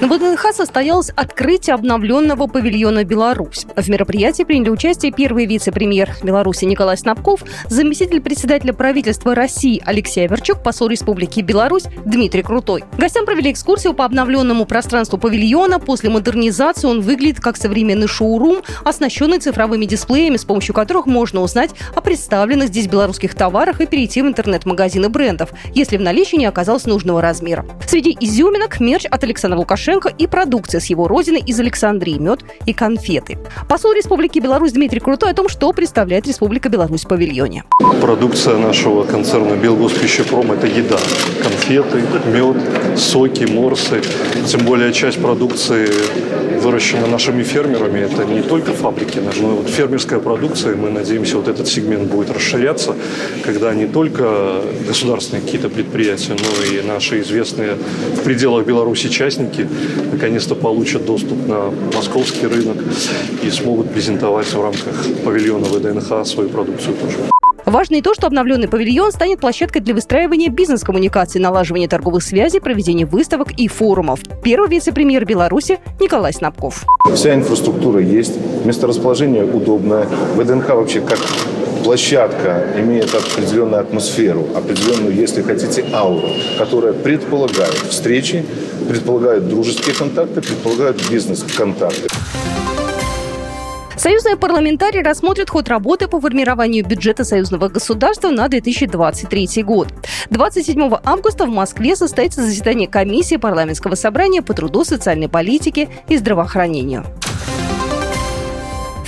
На ВДНХ состоялось открытие обновленного павильона «Беларусь». В мероприятии приняли участие первый вице-премьер Беларуси Николай Снабков, заместитель председателя правительства России Алексей Аверчук, посол Республики Беларусь Дмитрий Крутой. Гостям провели экскурсию по обновленному пространству павильона. После модернизации он выглядит как современный шоурум, оснащенный цифровыми дисплеями, с помощью которых можно узнать о представленных здесь белорусских товарах и перейти в интернет-магазины брендов, если в наличии не оказалось нужного размера. Среди изюминок мерч от Александра Лукашенко Лукашенко и продукция с его родины из Александрии, мед и конфеты. Посол Республики Беларусь Дмитрий Крутой о том, что представляет Республика Беларусь в павильоне. Продукция нашего концерна Белгоспищепром – это еда. Конфеты, мед, соки, морсы. Тем более часть продукции выращена нашими фермерами. Это не только фабрики, но и вот фермерская продукция. Мы надеемся, вот этот сегмент будет расширяться, когда не только государственные какие-то предприятия, но и наши известные в пределах Беларуси частники наконец-то получат доступ на московский рынок и смогут презентовать в рамках павильона ВДНХ свою продукцию тоже. Важно и то, что обновленный павильон станет площадкой для выстраивания бизнес-коммуникаций, налаживания торговых связей, проведения выставок и форумов. Первый вице-премьер Беларуси Николай Снабков. Вся инфраструктура есть, месторасположение удобное. ВДНХ вообще как площадка имеет определенную атмосферу, определенную, если хотите, ауру, которая предполагает встречи, предполагает дружеские контакты, предполагает бизнес-контакты. Союзные парламентарии рассмотрят ход работы по формированию бюджета союзного государства на 2023 год. 27 августа в Москве состоится заседание комиссии парламентского собрания по труду, социальной политике и здравоохранению.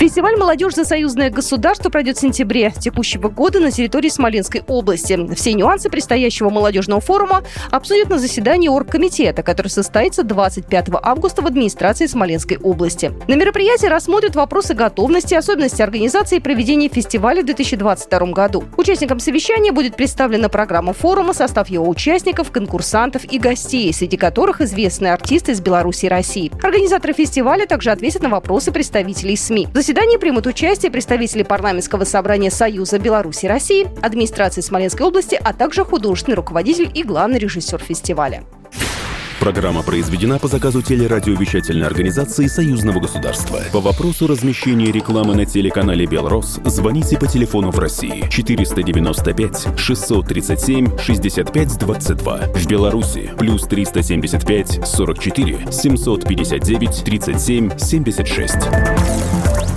Фестиваль «Молодежь за союзное государство» пройдет в сентябре текущего года на территории Смоленской области. Все нюансы предстоящего молодежного форума обсудят на заседании оргкомитета, который состоится 25 августа в администрации Смоленской области. На мероприятии рассмотрят вопросы готовности, особенности организации и проведения фестиваля в 2022 году. Участникам совещания будет представлена программа форума, состав его участников, конкурсантов и гостей, среди которых известные артисты из Беларуси и России. Организаторы фестиваля также ответят на вопросы представителей СМИ. В заседании примут участие представители парламентского собрания Союза Беларуси России, администрации Смоленской области, а также художественный руководитель и главный режиссер фестиваля. Программа произведена по заказу телерадиовещательной организации Союзного государства. По вопросу размещения рекламы на телеканале «Белрос» звоните по телефону в России 495 637 65 22. В Беларуси плюс 375